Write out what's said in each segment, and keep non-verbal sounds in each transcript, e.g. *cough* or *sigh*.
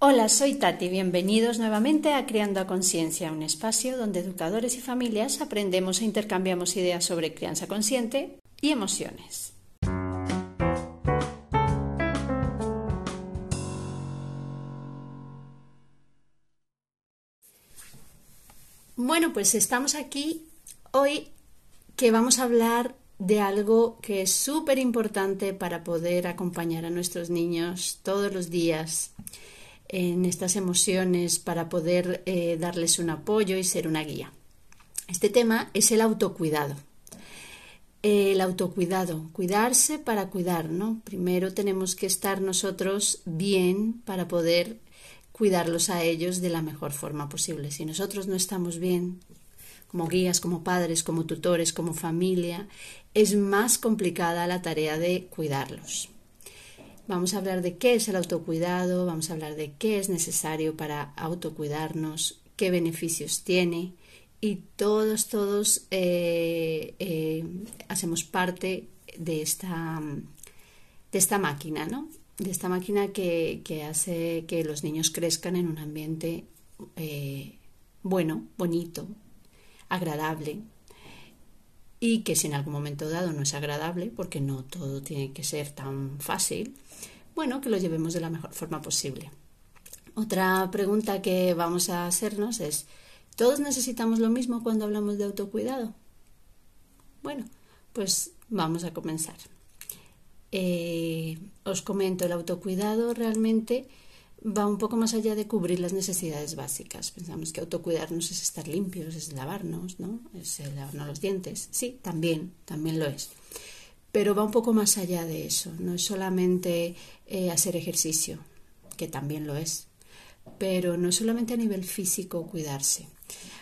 Hola, soy Tati. Bienvenidos nuevamente a Criando a Conciencia, un espacio donde educadores y familias aprendemos e intercambiamos ideas sobre crianza consciente y emociones. Bueno, pues estamos aquí hoy que vamos a hablar de algo que es súper importante para poder acompañar a nuestros niños todos los días en estas emociones, para poder eh, darles un apoyo y ser una guía. Este tema es el autocuidado. El autocuidado, cuidarse para cuidar, ¿no? Primero tenemos que estar nosotros bien para poder cuidarlos a ellos de la mejor forma posible. Si nosotros no estamos bien, como guías, como padres, como tutores, como familia, es más complicada la tarea de cuidarlos. Vamos a hablar de qué es el autocuidado, vamos a hablar de qué es necesario para autocuidarnos, qué beneficios tiene y todos, todos eh, eh, hacemos parte de esta, de esta máquina, ¿no? De esta máquina que, hace que los niños crezcan en un ambiente eh, bueno, bonito, agradable y que si en algún momento dado no es agradable, porque no todo tiene que ser tan fácil, bueno, que lo llevemos de la mejor forma posible. Otra pregunta que vamos a hacernos es, ¿todos necesitamos lo mismo cuando hablamos de autocuidado? Bueno, pues vamos a comenzar. Eh, os comento, el autocuidado realmente va un poco más allá de cubrir las necesidades básicas. Pensamos que autocuidarnos es estar limpios, es lavarnos, ¿no? Es lavarnos los dientes. Sí, también, también lo es. Pero va un poco más allá de eso. No es solamente eh, hacer ejercicio, que también lo es. Pero no es solamente a nivel físico cuidarse.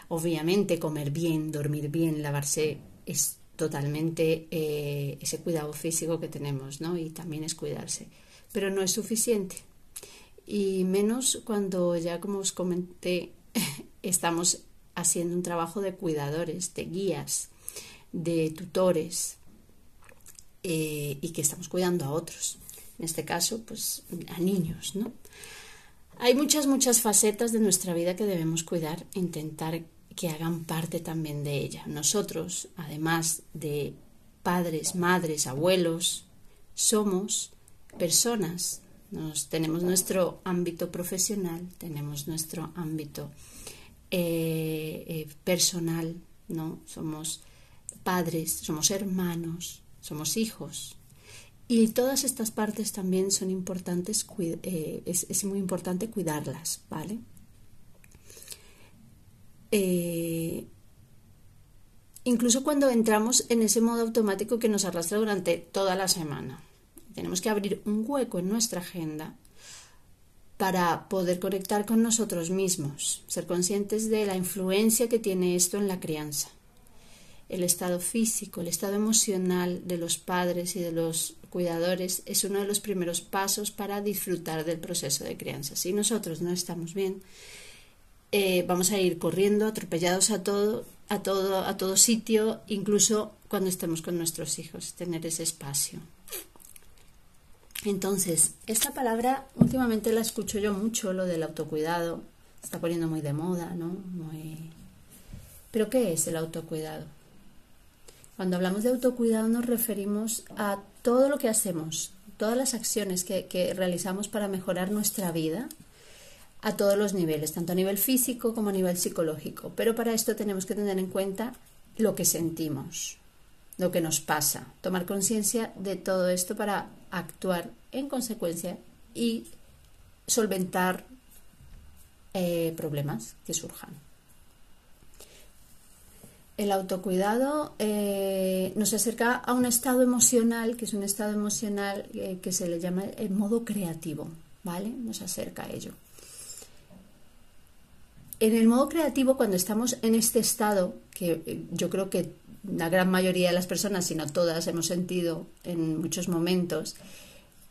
Obviamente comer bien, dormir bien, lavarse es totalmente eh, ese cuidado físico que tenemos, ¿no? Y también es cuidarse. Pero no es suficiente y menos cuando ya como os comenté *laughs* estamos haciendo un trabajo de cuidadores, de guías, de tutores eh, y que estamos cuidando a otros. En este caso, pues a niños, ¿no? Hay muchas, muchas facetas de nuestra vida que debemos cuidar, intentar que hagan parte también de ella. Nosotros, además de padres, madres, abuelos, somos personas tenemos nuestro ámbito profesional, tenemos nuestro ámbito eh, eh, personal, ¿no? Somos padres, somos hermanos, somos hijos. Y todas estas partes también son importantes, eh, es, muy importante cuidarlas, ¿vale? incluso cuando entramos en ese modo automático que nos arrastra durante toda la semana. Tenemos que abrir un hueco en nuestra agenda para poder conectar con nosotros mismos, ser conscientes de la influencia que tiene esto en la crianza. El estado físico, el estado emocional de los padres y de los cuidadores es uno de los primeros pasos para disfrutar del proceso de crianza. Si nosotros no estamos bien, eh, vamos a ir corriendo, atropellados a todo, a todo, a todo sitio, incluso cuando estemos con nuestros hijos, tener ese espacio. Entonces, esta palabra últimamente la escucho yo mucho, lo del autocuidado. Está poniendo muy de moda, ¿no? Pero ¿qué es el autocuidado? Cuando hablamos de autocuidado nos referimos a todo lo que hacemos, todas las acciones que, que realizamos para mejorar nuestra vida a todos los niveles, tanto a nivel físico como a nivel psicológico. Pero para esto tenemos que tener en cuenta lo que sentimos, lo que nos pasa, tomar conciencia de todo esto para actuar en consecuencia y solventar eh, problemas que surjan. El autocuidado eh, nos acerca a un estado emocional, que es un estado emocional eh, que se le llama el modo creativo, ¿vale? Nos acerca a ello. En el modo creativo, cuando estamos en este estado, que yo creo que la gran mayoría de las personas, si no todas, hemos sentido en muchos momentos,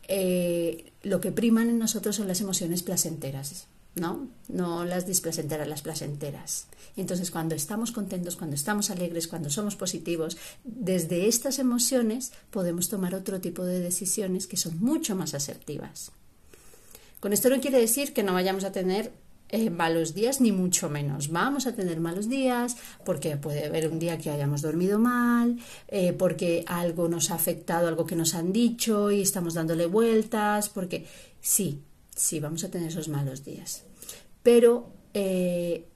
eh, lo que priman en nosotros son las emociones placenteras, ¿no? No las displacenteras, las placenteras. Entonces, cuando estamos contentos, cuando estamos alegres, cuando somos positivos, desde estas emociones podemos tomar otro tipo de decisiones que son mucho más asertivas. Con esto no quiere decir que no vayamos a tener eh, malos días, ni mucho menos. Vamos a tener malos días porque puede haber un día que hayamos dormido mal, eh, porque algo nos ha afectado, algo que nos han dicho y estamos dándole vueltas, porque sí, sí, vamos a tener esos malos días. Pero eh,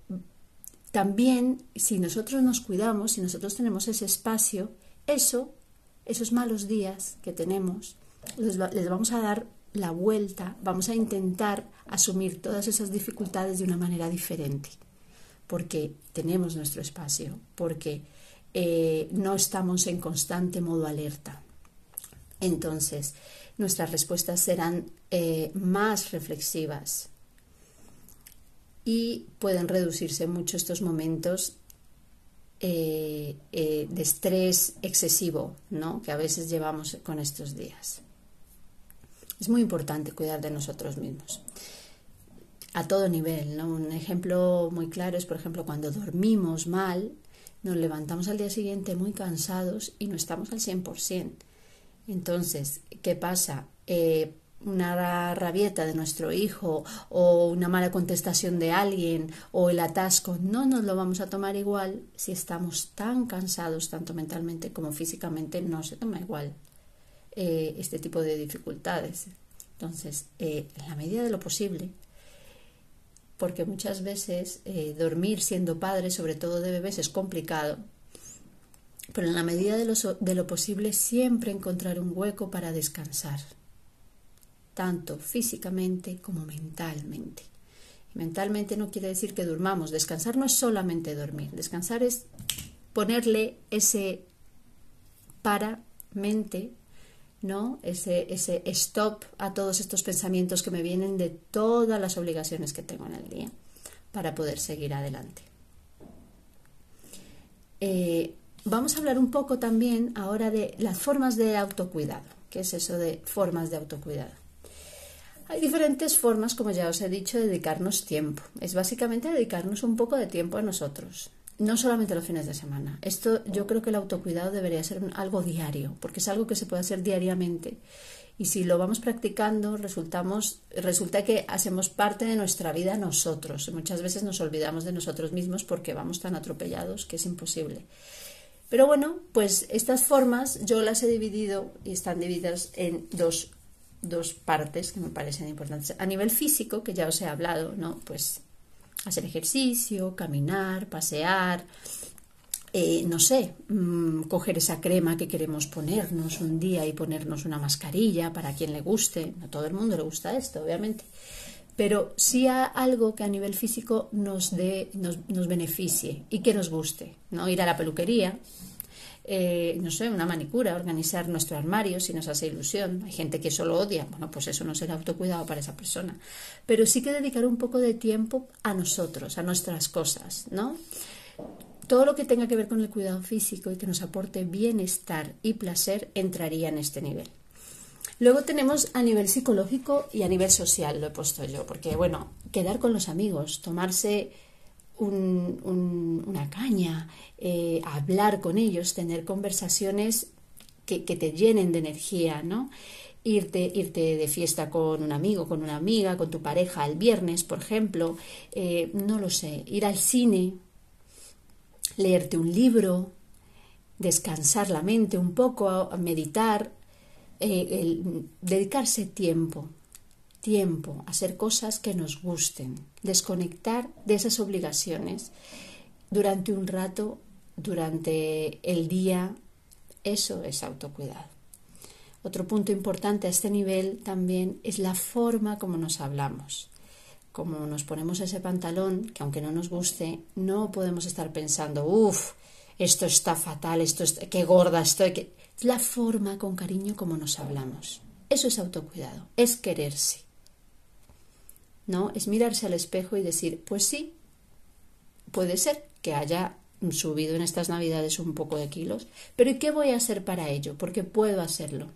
también, si nosotros nos cuidamos, si nosotros tenemos ese espacio, eso, esos malos días que tenemos, les, les vamos a dar la vuelta, vamos a intentar asumir todas esas dificultades de una manera diferente, porque tenemos nuestro espacio, porque eh, no estamos en constante modo alerta. Entonces, nuestras respuestas serán eh, más reflexivas y pueden reducirse mucho estos momentos eh, de estrés excesivo ¿no? que a veces llevamos con estos días. Es muy importante cuidar de nosotros mismos. A todo nivel. Un ejemplo muy claro es, por ejemplo, cuando dormimos mal, nos levantamos al día siguiente muy cansados y no estamos al 100%. Entonces, ¿qué pasa? Eh, una rabieta de nuestro hijo o una mala contestación de alguien o el atasco, no nos lo vamos a tomar igual si estamos tan cansados, tanto mentalmente como físicamente, no se toma igual. Eh, este tipo de dificultades. Entonces, eh, en la medida de lo posible, porque muchas veces eh, dormir siendo padre, sobre todo de bebés, es complicado, pero en la medida de lo, de lo posible siempre encontrar un hueco para descansar, tanto físicamente como mentalmente. mentalmente no quiere decir que durmamos, descansar no es solamente dormir, descansar es ponerle ese para mente ¿no? Ese, ese stop a todos estos pensamientos que me vienen de todas las obligaciones que tengo en el día para poder seguir adelante. Eh, vamos a hablar un poco también ahora de las formas de autocuidado. ¿Qué es eso de formas de autocuidado? Hay diferentes formas, como ya os he dicho, de dedicarnos tiempo. Es básicamente dedicarnos un poco de tiempo a nosotros no solamente los fines de semana. Esto yo creo que el autocuidado debería ser algo diario, porque es algo que se puede hacer diariamente. Y si lo vamos practicando, resultamos, resulta que hacemos parte de nuestra vida nosotros. Muchas veces nos olvidamos de nosotros mismos porque vamos tan atropellados que es imposible. Pero bueno, pues estas formas yo las he dividido y están divididas en dos, dos partes que me parecen importantes. A nivel físico, que ya os he hablado, ¿no? Pues hacer ejercicio, caminar, pasear, eh, no sé, mm, coger esa crema que queremos ponernos un día y ponernos una mascarilla para quien le guste. A todo el mundo le gusta esto, obviamente. Pero sí a algo que a nivel físico nos, dé, nos, nos beneficie y que nos guste. ¿no? Ir a la peluquería, eh, no sé, una manicura, organizar nuestro armario si nos hace ilusión. Hay gente que solo odia, bueno, pues eso no será autocuidado para esa persona. Pero sí que dedicar un poco de tiempo a nosotros, a nuestras cosas, ¿no? Todo lo que tenga que ver con el cuidado físico y que nos aporte bienestar y placer entraría en este nivel. Luego tenemos a nivel psicológico y a nivel social, lo he puesto yo, porque bueno, quedar con los amigos, tomarse una caña, eh, hablar con ellos, tener conversaciones que, te llenen de energía, ¿no? Irte, irte de fiesta con un amigo, con una amiga, con tu pareja el viernes, por ejemplo, eh, no lo sé, ir al cine, leerte un libro, descansar la mente un poco, meditar, eh, dedicarse tiempo, tiempo, hacer cosas que nos gusten, desconectar de esas obligaciones durante un rato, durante el día, eso es autocuidado. Otro punto importante a este nivel también es la forma como nos hablamos. Como nos ponemos ese pantalón, que aunque no nos guste, no podemos estar pensando, uff, esto está fatal, esto es, qué gorda estoy. Es la forma con cariño como nos hablamos. Eso es autocuidado, es quererse. ¿No? Es mirarse al espejo y decir, pues sí, puede ser que haya subido en estas navidades un poco de kilos, pero ¿y qué voy a hacer para ello? Porque puedo hacerlo,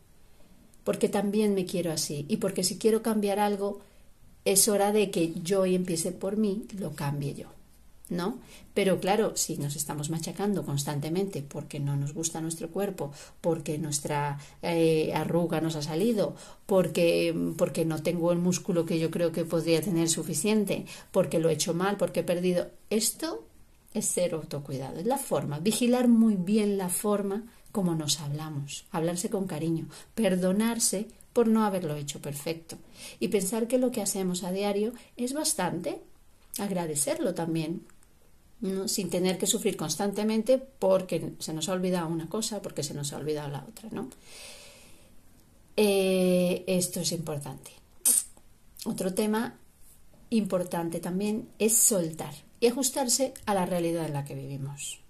porque también me quiero así y porque si quiero cambiar algo, es hora de que yo y empiece por mí, lo cambie yo. ¿No? Pero claro, si nos estamos machacando constantemente porque no nos gusta nuestro cuerpo, porque nuestra eh, arruga nos ha salido, porque, porque no tengo el músculo que yo creo que podría tener suficiente, porque lo he hecho mal, porque he perdido, esto es ser autocuidado, es la forma, vigilar muy bien la forma como nos hablamos, hablarse con cariño, perdonarse por no haberlo hecho perfecto y pensar que lo que hacemos a diario es bastante, agradecerlo también, sin tener que sufrir constantemente porque se nos ha olvidado una cosa, porque se nos ha olvidado la otra. ¿no? Eh, esto es importante. Otro tema importante también es soltar y ajustarse a la realidad en la que vivimos.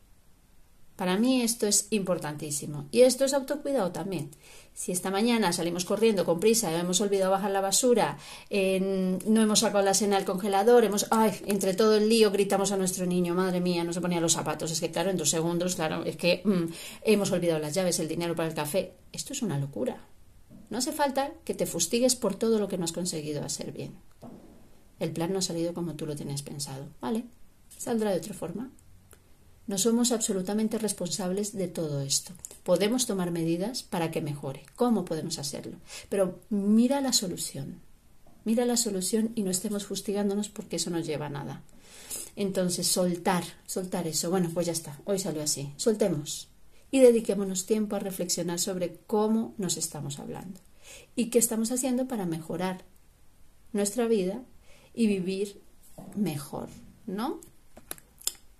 Para mí esto es importantísimo. Y esto es autocuidado también. Si esta mañana salimos corriendo con prisa hemos olvidado bajar la basura, no hemos sacado la cena del congelador, hemos, ay, entre todo el lío gritamos a nuestro niño, madre mía, no se ponía los zapatos. Es que claro, en dos segundos, claro, es que mm, hemos olvidado las llaves, el dinero para el café. Esto es una locura. No hace falta que te fustigues por todo lo que no has conseguido hacer bien. El plan no ha salido como tú lo tenías pensado, ¿vale? Saldrá de otra forma. No somos absolutamente responsables de todo esto. Podemos tomar medidas para que mejore. ¿Cómo podemos hacerlo? Pero mira la solución. Mira la solución y no estemos fustigándonos porque eso no lleva a nada. Entonces, soltar, soltar eso. Bueno, pues ya está. Hoy salió así. Soltemos. Y dediquémonos tiempo a reflexionar sobre cómo nos estamos hablando y qué estamos haciendo para mejorar nuestra vida y vivir mejor, ¿no?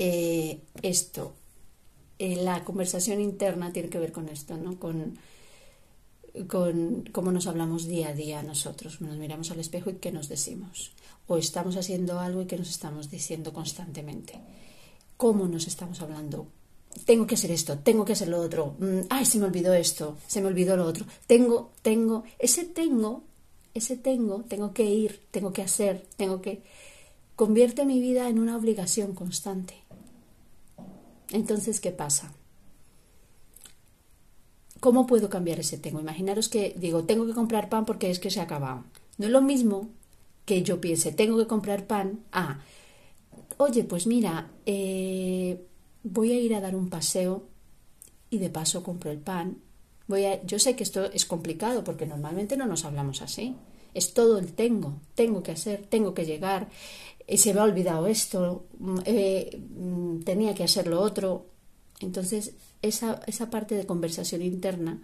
Eh, esto, eh, la conversación interna tiene que ver con esto, ¿no? Con, con cómo nos hablamos día a día nosotros, nos miramos al espejo y qué nos decimos. O estamos haciendo algo y qué nos estamos diciendo constantemente. ¿Cómo nos estamos hablando? Tengo que hacer esto, tengo que hacer lo otro. Mm, ay, se me olvidó esto, se me olvidó lo otro. Tengo, tengo, ese tengo, ese tengo, tengo que ir, tengo que hacer, tengo que convierte mi vida en una obligación constante. Entonces, ¿qué pasa? ¿Cómo puedo cambiar ese tengo? Imaginaros que digo, tengo que comprar pan porque es que se ha acabado. No es lo mismo que yo piense, tengo que comprar pan. Ah, oye, pues mira, eh, voy a ir a dar un paseo y de paso compro el pan. Voy a, yo sé que esto es complicado porque normalmente no nos hablamos así. Es todo el tengo, tengo que hacer, tengo que llegar, eh, se me ha olvidado esto, mm, eh, mm, tenía que hacer lo otro. Entonces, esa, esa parte de conversación interna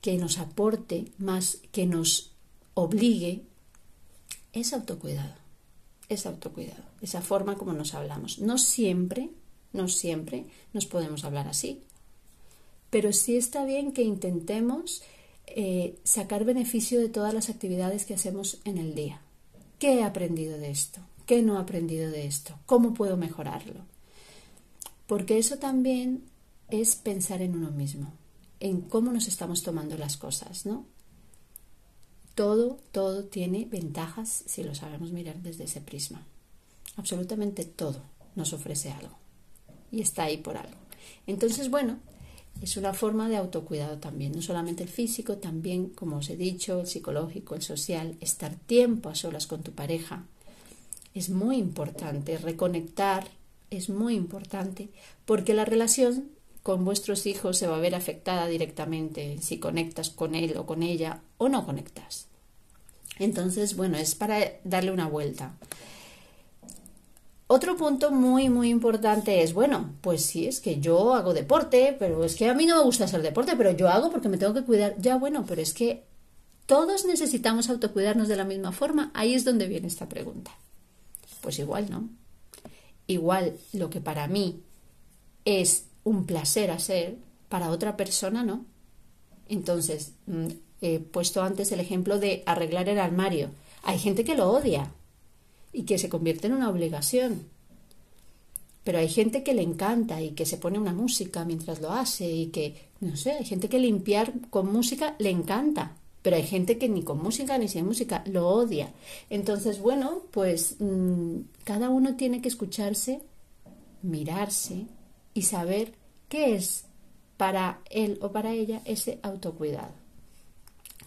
que nos aporte más, que nos obligue, es autocuidado. Es autocuidado. Esa forma como nos hablamos. No siempre, no siempre nos podemos hablar así. Pero sí está bien que intentemos eh, sacar beneficio de todas las actividades que hacemos en el día. ¿Qué he aprendido de esto? ¿Qué no he aprendido de esto? ¿Cómo puedo mejorarlo? Porque eso también es pensar en uno mismo, en cómo nos estamos tomando las cosas, ¿no? Todo, todo tiene ventajas si lo sabemos mirar desde ese prisma. Absolutamente todo nos ofrece algo y está ahí por algo. Entonces, bueno, es una forma de autocuidado también, no solamente el físico, también, como os he dicho, el psicológico, el social, estar tiempo a solas con tu pareja, es muy importante, reconectar es muy importante, porque la relación con vuestros hijos se va a ver afectada directamente si conectas con él o con ella o no conectas. Entonces, bueno, es para darle una vuelta. Otro punto muy, muy importante es, bueno, pues sí, es que yo hago deporte, pero es que a mí no me gusta hacer deporte, pero yo hago porque me tengo que cuidar. Ya, bueno, pero es que todos necesitamos autocuidarnos de la misma forma. Ahí es donde viene esta pregunta. Pues igual no. Igual lo que para mí es un placer hacer, para otra persona no. Entonces, mm, he puesto antes el ejemplo de arreglar el armario. Hay gente que lo odia y que se convierte en una obligación. Pero hay gente que le encanta y que se pone una música mientras lo hace y que, no sé, hay gente que limpiar con música le encanta. Pero hay gente que ni con música ni sin música lo odia. Entonces, bueno, pues mm, cada uno tiene que escucharse, mirarse y saber qué es para él o para ella ese autocuidado.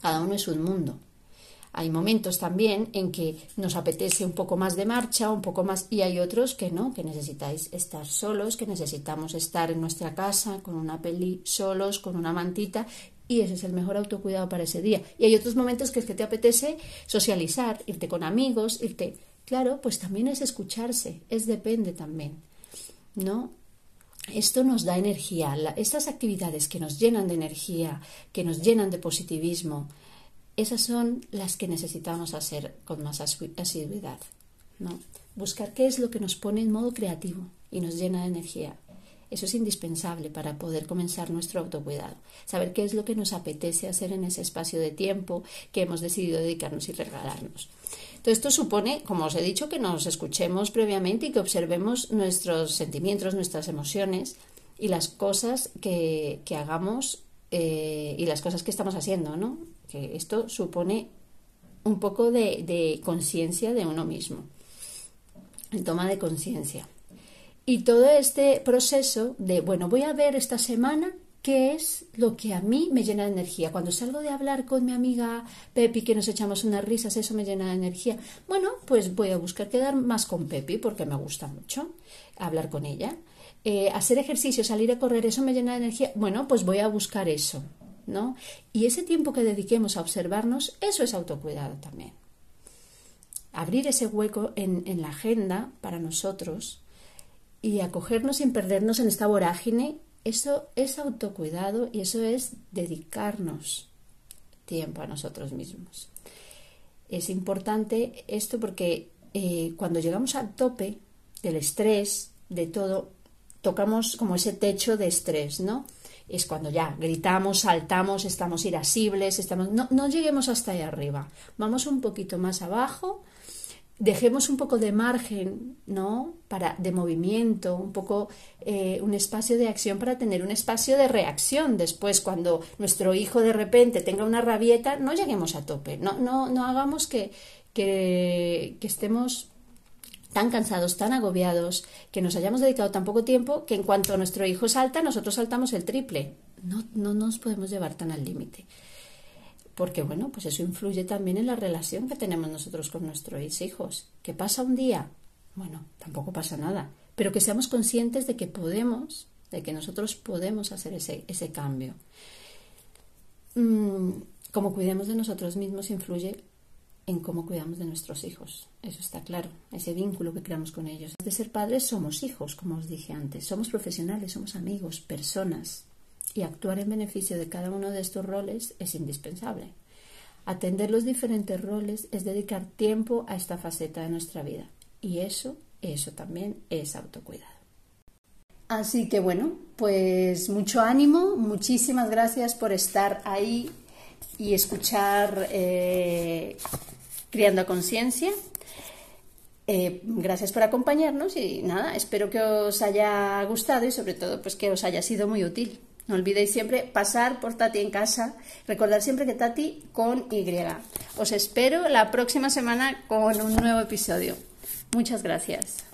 Cada uno es un mundo. Hay momentos también en que nos apetece un poco más de marcha, un poco más, y hay otros que no, que necesitáis estar solos, que necesitamos estar en nuestra casa con una peli solos, con una mantita, y ese es el mejor autocuidado para ese día. Y hay otros momentos que es que te apetece socializar, irte con amigos, irte. Claro, pues también es escucharse, es depende también, ¿no? Esto nos da energía. estas actividades que nos llenan de energía, que nos llenan de positivismo, esas son las que necesitamos hacer con más asiduidad. ¿no? Buscar qué es lo que nos pone en modo creativo y nos llena de energía. Eso es indispensable para poder comenzar nuestro autocuidado. Saber qué es lo que nos apetece hacer en ese espacio de tiempo que hemos decidido dedicarnos y regalarnos. Todo esto supone, como os he dicho, que nos escuchemos previamente y que observemos nuestros sentimientos, nuestras emociones y las cosas que, hagamos eh, y las cosas que estamos haciendo, ¿no? Que esto supone un poco de, de conciencia de uno mismo, en toma de conciencia. Y todo este proceso de, bueno, voy a ver esta semana qué es lo que a mí me llena de energía. Cuando salgo de hablar con mi amiga Pepi, que nos echamos unas risas, eso me llena de energía. Bueno, pues voy a buscar quedar más con Pepi porque me gusta mucho hablar con ella. Eh, hacer ejercicio, salir a correr, eso me llena de energía. Bueno, pues voy a buscar eso, ¿no? Y ese tiempo que dediquemos a observarnos, eso es autocuidado también. Abrir ese hueco en, en la agenda para nosotros y acogernos sin perdernos en esta vorágine eso es autocuidado y eso es dedicarnos tiempo a nosotros mismos. Es importante esto porque eh, cuando llegamos al tope del estrés, de todo, tocamos como ese techo de estrés, ¿no? Es cuando ya gritamos, saltamos, estamos irascibles, estamos... No, no lleguemos hasta ahí arriba. Vamos un poquito más abajo dejemos un poco de margen, ¿no? Para, de movimiento, un poco eh, un espacio de acción para tener un espacio de reacción. Después, cuando nuestro hijo de repente tenga una rabieta, no lleguemos a tope, no, no, no hagamos que, que, que estemos tan cansados, tan agobiados, que nos hayamos dedicado tan poco tiempo que en cuanto nuestro hijo salta, nosotros saltamos el triple. No, no nos podemos llevar tan al límite porque bueno, pues eso influye también en la relación que tenemos nosotros con nuestros hijos. ¿Qué pasa un día? Bueno, tampoco pasa nada, pero que seamos conscientes de que podemos, de que nosotros podemos hacer ese, ese cambio. Mm, como cuidemos de nosotros mismos influye en cómo cuidamos de nuestros hijos. Eso está claro, ese vínculo que creamos con ellos. De ser padres somos hijos, como os dije antes, somos profesionales, somos amigos, personas, y actuar en beneficio de cada uno de estos roles es indispensable. Atender los diferentes roles es dedicar tiempo a esta faceta de nuestra vida y eso, eso también es autocuidado. Así que bueno, pues mucho ánimo, muchísimas gracias por estar ahí y escuchar eh, Criando a Conciencia. Eh, gracias por acompañarnos y nada, espero que os haya gustado y sobre todo pues que os haya sido muy útil. No olvidéis siempre pasar por Tati en casa. Recordad siempre que Tati con Y. Os espero la próxima semana con un nuevo episodio. Muchas gracias.